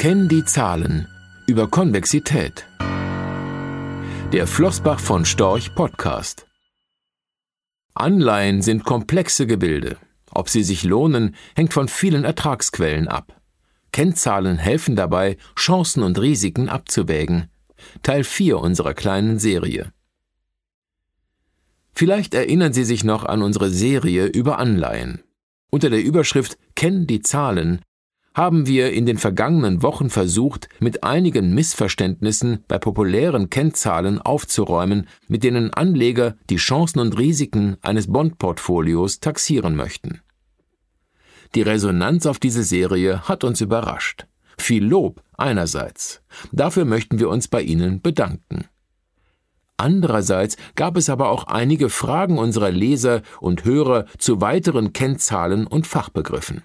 Kenn die Zahlen über Konvexität. Der Flossbach von Storch Podcast. Anleihen sind komplexe Gebilde. Ob sie sich lohnen, hängt von vielen Ertragsquellen ab. Kennzahlen helfen dabei, Chancen und Risiken abzuwägen. Teil 4 unserer kleinen Serie. Vielleicht erinnern Sie sich noch an unsere Serie über Anleihen. Unter der Überschrift Kenn die Zahlen haben wir in den vergangenen Wochen versucht, mit einigen Missverständnissen bei populären Kennzahlen aufzuräumen, mit denen Anleger die Chancen und Risiken eines Bondportfolios taxieren möchten. Die Resonanz auf diese Serie hat uns überrascht. Viel Lob einerseits. Dafür möchten wir uns bei Ihnen bedanken. Andererseits gab es aber auch einige Fragen unserer Leser und Hörer zu weiteren Kennzahlen und Fachbegriffen.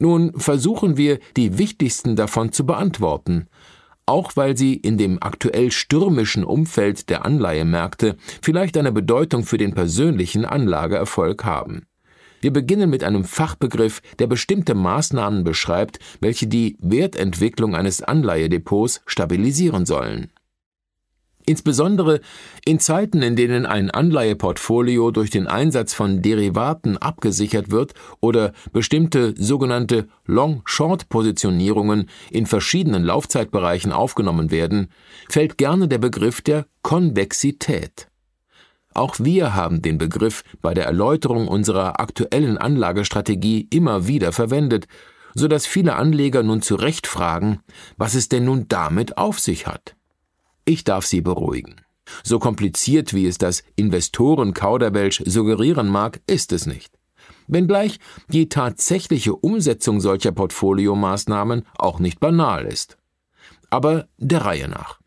Nun versuchen wir, die wichtigsten davon zu beantworten, auch weil sie in dem aktuell stürmischen Umfeld der Anleihemärkte vielleicht eine Bedeutung für den persönlichen Anlageerfolg haben. Wir beginnen mit einem Fachbegriff, der bestimmte Maßnahmen beschreibt, welche die Wertentwicklung eines Anleihedepots stabilisieren sollen. Insbesondere in Zeiten, in denen ein Anleiheportfolio durch den Einsatz von Derivaten abgesichert wird oder bestimmte sogenannte Long-Short-Positionierungen in verschiedenen Laufzeitbereichen aufgenommen werden, fällt gerne der Begriff der Konvexität. Auch wir haben den Begriff bei der Erläuterung unserer aktuellen Anlagestrategie immer wieder verwendet, so dass viele Anleger nun zu Recht fragen, was es denn nun damit auf sich hat. Ich darf Sie beruhigen. So kompliziert, wie es das Investoren-Kauderwelsch suggerieren mag, ist es nicht. Wenngleich die tatsächliche Umsetzung solcher Portfoliomaßnahmen auch nicht banal ist. Aber der Reihe nach.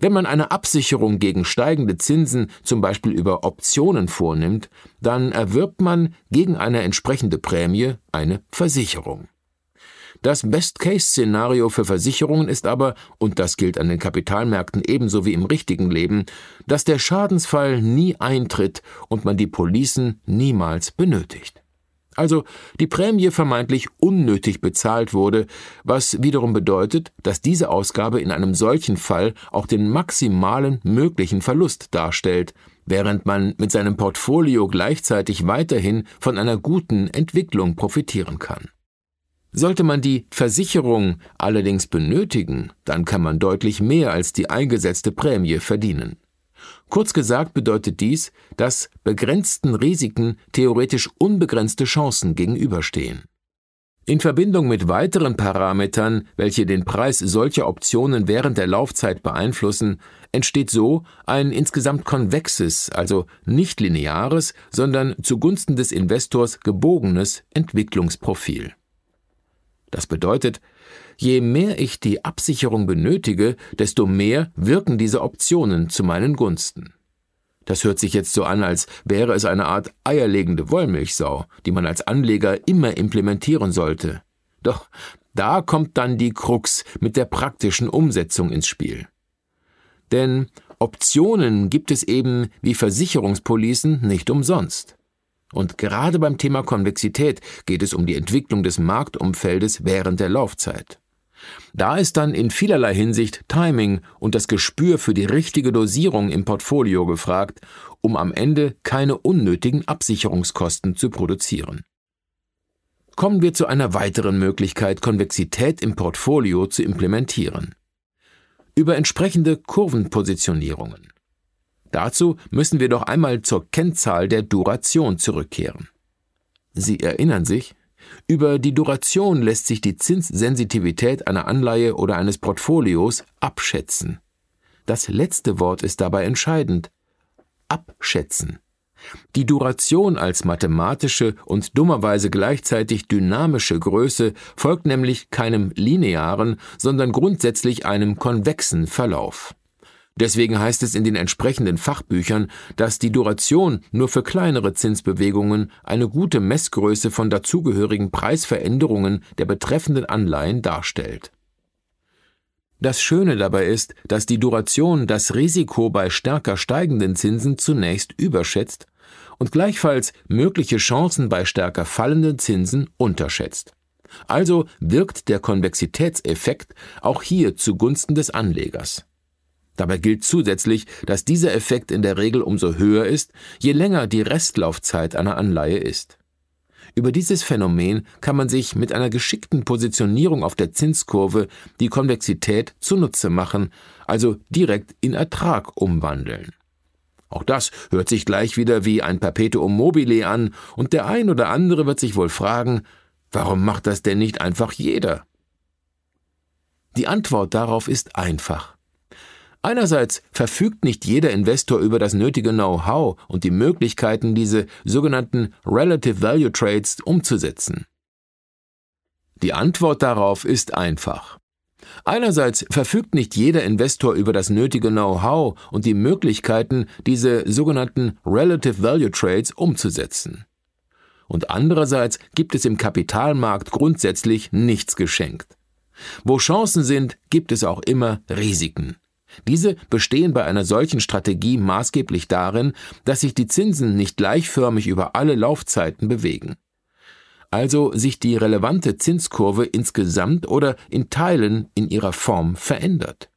Wenn man eine Absicherung gegen steigende Zinsen zum Beispiel über Optionen vornimmt, dann erwirbt man gegen eine entsprechende Prämie eine Versicherung. Das Best-Case-Szenario für Versicherungen ist aber, und das gilt an den Kapitalmärkten ebenso wie im richtigen Leben, dass der Schadensfall nie eintritt und man die Policen niemals benötigt. Also die Prämie vermeintlich unnötig bezahlt wurde, was wiederum bedeutet, dass diese Ausgabe in einem solchen Fall auch den maximalen möglichen Verlust darstellt, während man mit seinem Portfolio gleichzeitig weiterhin von einer guten Entwicklung profitieren kann. Sollte man die Versicherung allerdings benötigen, dann kann man deutlich mehr als die eingesetzte Prämie verdienen. Kurz gesagt bedeutet dies, dass begrenzten Risiken theoretisch unbegrenzte Chancen gegenüberstehen. In Verbindung mit weiteren Parametern, welche den Preis solcher Optionen während der Laufzeit beeinflussen, entsteht so ein insgesamt konvexes, also nicht lineares, sondern zugunsten des Investors gebogenes Entwicklungsprofil. Das bedeutet, je mehr ich die Absicherung benötige, desto mehr wirken diese Optionen zu meinen Gunsten. Das hört sich jetzt so an, als wäre es eine Art eierlegende Wollmilchsau, die man als Anleger immer implementieren sollte. Doch da kommt dann die Krux mit der praktischen Umsetzung ins Spiel. Denn Optionen gibt es eben wie Versicherungspolicen nicht umsonst. Und gerade beim Thema Konvexität geht es um die Entwicklung des Marktumfeldes während der Laufzeit. Da ist dann in vielerlei Hinsicht Timing und das Gespür für die richtige Dosierung im Portfolio gefragt, um am Ende keine unnötigen Absicherungskosten zu produzieren. Kommen wir zu einer weiteren Möglichkeit, Konvexität im Portfolio zu implementieren. Über entsprechende Kurvenpositionierungen. Dazu müssen wir doch einmal zur Kennzahl der Duration zurückkehren. Sie erinnern sich? Über die Duration lässt sich die Zinssensitivität einer Anleihe oder eines Portfolios abschätzen. Das letzte Wort ist dabei entscheidend. Abschätzen. Die Duration als mathematische und dummerweise gleichzeitig dynamische Größe folgt nämlich keinem linearen, sondern grundsätzlich einem konvexen Verlauf. Deswegen heißt es in den entsprechenden Fachbüchern, dass die Duration nur für kleinere Zinsbewegungen eine gute Messgröße von dazugehörigen Preisveränderungen der betreffenden Anleihen darstellt. Das Schöne dabei ist, dass die Duration das Risiko bei stärker steigenden Zinsen zunächst überschätzt und gleichfalls mögliche Chancen bei stärker fallenden Zinsen unterschätzt. Also wirkt der Konvexitätseffekt auch hier zugunsten des Anlegers. Dabei gilt zusätzlich, dass dieser Effekt in der Regel umso höher ist, je länger die Restlaufzeit einer Anleihe ist. Über dieses Phänomen kann man sich mit einer geschickten Positionierung auf der Zinskurve die Konvexität zunutze machen, also direkt in Ertrag umwandeln. Auch das hört sich gleich wieder wie ein Perpetuum mobile an, und der ein oder andere wird sich wohl fragen, warum macht das denn nicht einfach jeder? Die Antwort darauf ist einfach. Einerseits verfügt nicht jeder Investor über das nötige Know-how und die Möglichkeiten, diese sogenannten Relative Value Trades umzusetzen. Die Antwort darauf ist einfach. Einerseits verfügt nicht jeder Investor über das nötige Know-how und die Möglichkeiten, diese sogenannten Relative Value Trades umzusetzen. Und andererseits gibt es im Kapitalmarkt grundsätzlich nichts geschenkt. Wo Chancen sind, gibt es auch immer Risiken. Diese bestehen bei einer solchen Strategie maßgeblich darin, dass sich die Zinsen nicht gleichförmig über alle Laufzeiten bewegen. Also sich die relevante Zinskurve insgesamt oder in Teilen in ihrer Form verändert.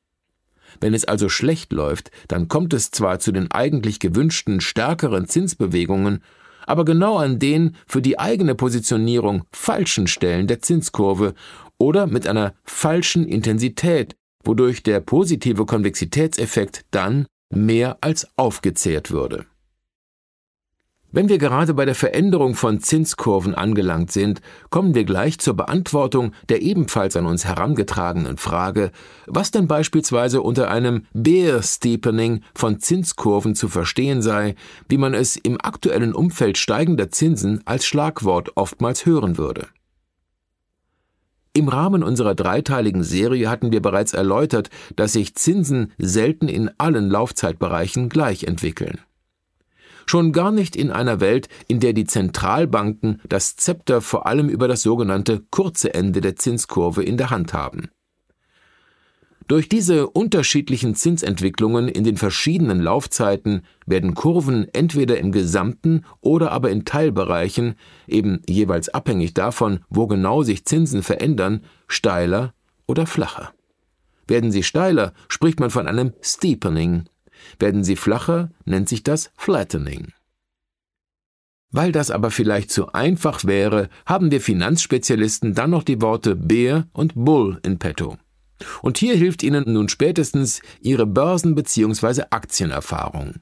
Wenn es also schlecht läuft, dann kommt es zwar zu den eigentlich gewünschten stärkeren Zinsbewegungen, aber genau an den für die eigene Positionierung falschen Stellen der Zinskurve oder mit einer falschen Intensität, wodurch der positive Konvexitätseffekt dann mehr als aufgezehrt würde. Wenn wir gerade bei der Veränderung von Zinskurven angelangt sind, kommen wir gleich zur Beantwortung der ebenfalls an uns herangetragenen Frage, was denn beispielsweise unter einem Bear Steepening von Zinskurven zu verstehen sei, wie man es im aktuellen Umfeld steigender Zinsen als Schlagwort oftmals hören würde. Im Rahmen unserer dreiteiligen Serie hatten wir bereits erläutert, dass sich Zinsen selten in allen Laufzeitbereichen gleich entwickeln. Schon gar nicht in einer Welt, in der die Zentralbanken das Zepter vor allem über das sogenannte kurze Ende der Zinskurve in der Hand haben. Durch diese unterschiedlichen Zinsentwicklungen in den verschiedenen Laufzeiten werden Kurven entweder im gesamten oder aber in Teilbereichen, eben jeweils abhängig davon, wo genau sich Zinsen verändern, steiler oder flacher. Werden sie steiler, spricht man von einem Steepening. Werden sie flacher, nennt sich das Flattening. Weil das aber vielleicht zu einfach wäre, haben wir Finanzspezialisten dann noch die Worte Bear und Bull in petto. Und hier hilft Ihnen nun spätestens Ihre Börsen- bzw. Aktienerfahrung.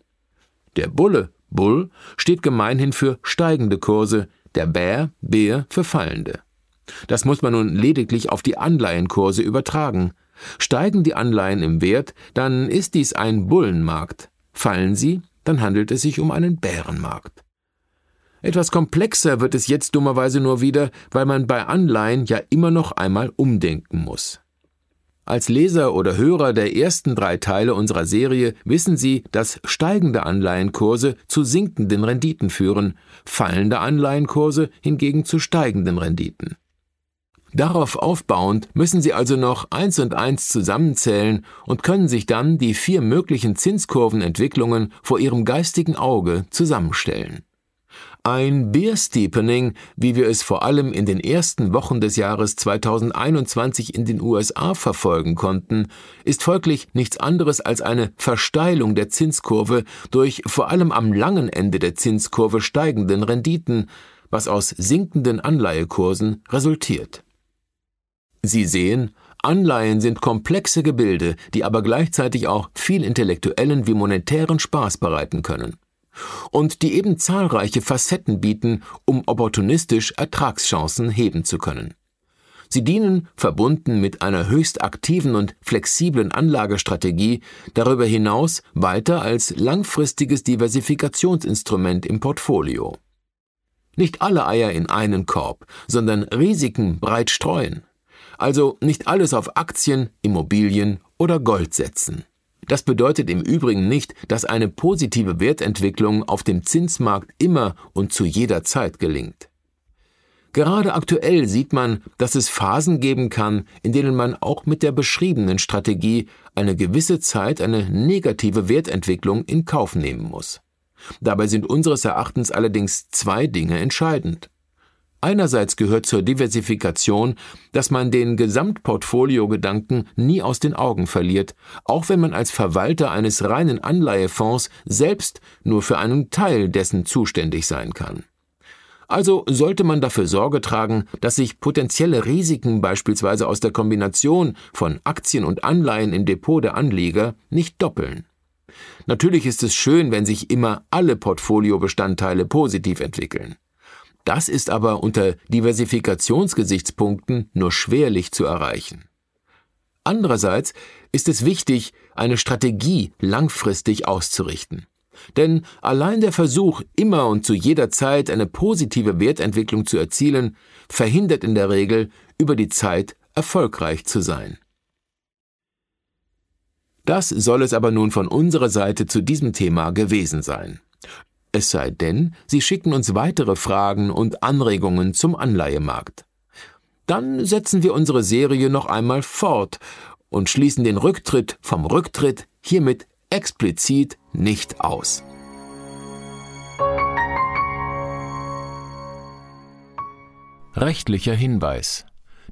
Der Bulle, Bull, steht gemeinhin für steigende Kurse, der Bär, Bär für fallende. Das muss man nun lediglich auf die Anleihenkurse übertragen. Steigen die Anleihen im Wert, dann ist dies ein Bullenmarkt. Fallen sie, dann handelt es sich um einen Bärenmarkt. Etwas komplexer wird es jetzt dummerweise nur wieder, weil man bei Anleihen ja immer noch einmal umdenken muss. Als Leser oder Hörer der ersten drei Teile unserer Serie wissen Sie, dass steigende Anleihenkurse zu sinkenden Renditen führen, fallende Anleihenkurse hingegen zu steigenden Renditen. Darauf aufbauend müssen Sie also noch eins und eins zusammenzählen und können sich dann die vier möglichen Zinskurvenentwicklungen vor Ihrem geistigen Auge zusammenstellen. Ein Beer Steepening, wie wir es vor allem in den ersten Wochen des Jahres 2021 in den USA verfolgen konnten, ist folglich nichts anderes als eine Versteilung der Zinskurve durch vor allem am langen Ende der Zinskurve steigenden Renditen, was aus sinkenden Anleihekursen resultiert. Sie sehen, Anleihen sind komplexe Gebilde, die aber gleichzeitig auch viel intellektuellen wie monetären Spaß bereiten können und die eben zahlreiche Facetten bieten, um opportunistisch Ertragschancen heben zu können. Sie dienen, verbunden mit einer höchst aktiven und flexiblen Anlagestrategie, darüber hinaus weiter als langfristiges Diversifikationsinstrument im Portfolio. Nicht alle Eier in einen Korb, sondern Risiken breit streuen. Also nicht alles auf Aktien, Immobilien oder Gold setzen. Das bedeutet im Übrigen nicht, dass eine positive Wertentwicklung auf dem Zinsmarkt immer und zu jeder Zeit gelingt. Gerade aktuell sieht man, dass es Phasen geben kann, in denen man auch mit der beschriebenen Strategie eine gewisse Zeit eine negative Wertentwicklung in Kauf nehmen muss. Dabei sind unseres Erachtens allerdings zwei Dinge entscheidend. Einerseits gehört zur Diversifikation, dass man den Gesamtportfolio-Gedanken nie aus den Augen verliert, auch wenn man als Verwalter eines reinen Anleihefonds selbst nur für einen Teil dessen zuständig sein kann. Also sollte man dafür Sorge tragen, dass sich potenzielle Risiken beispielsweise aus der Kombination von Aktien und Anleihen im Depot der Anleger nicht doppeln. Natürlich ist es schön, wenn sich immer alle Portfoliobestandteile positiv entwickeln. Das ist aber unter Diversifikationsgesichtspunkten nur schwerlich zu erreichen. Andererseits ist es wichtig, eine Strategie langfristig auszurichten. Denn allein der Versuch, immer und zu jeder Zeit eine positive Wertentwicklung zu erzielen, verhindert in der Regel, über die Zeit erfolgreich zu sein. Das soll es aber nun von unserer Seite zu diesem Thema gewesen sein. Es sei denn, Sie schicken uns weitere Fragen und Anregungen zum Anleihemarkt. Dann setzen wir unsere Serie noch einmal fort und schließen den Rücktritt vom Rücktritt hiermit explizit nicht aus. Rechtlicher Hinweis